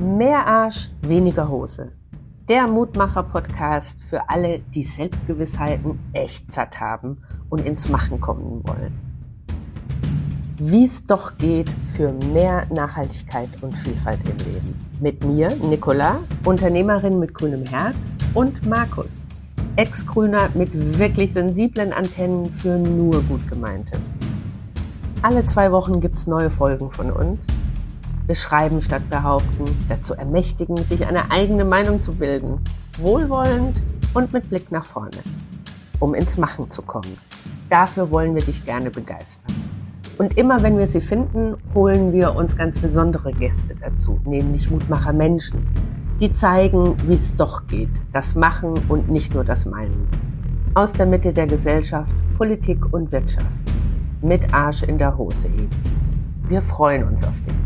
Mehr Arsch, weniger Hose. Der Mutmacher-Podcast für alle, die Selbstgewissheiten echt satt haben und ins Machen kommen wollen. Wie es doch geht für mehr Nachhaltigkeit und Vielfalt im Leben. Mit mir, Nicola, Unternehmerin mit grünem Herz und Markus, Ex-Grüner mit wirklich sensiblen Antennen für nur gut gemeintes. Alle zwei Wochen gibt's neue Folgen von uns beschreiben statt behaupten, dazu ermächtigen, sich eine eigene Meinung zu bilden, wohlwollend und mit Blick nach vorne, um ins Machen zu kommen. Dafür wollen wir dich gerne begeistern. Und immer wenn wir sie finden, holen wir uns ganz besondere Gäste dazu, nämlich Mutmacher Menschen, die zeigen, wie es doch geht, das Machen und nicht nur das Meinen. Aus der Mitte der Gesellschaft, Politik und Wirtschaft. Mit Arsch in der Hose eben. Wir freuen uns auf dich.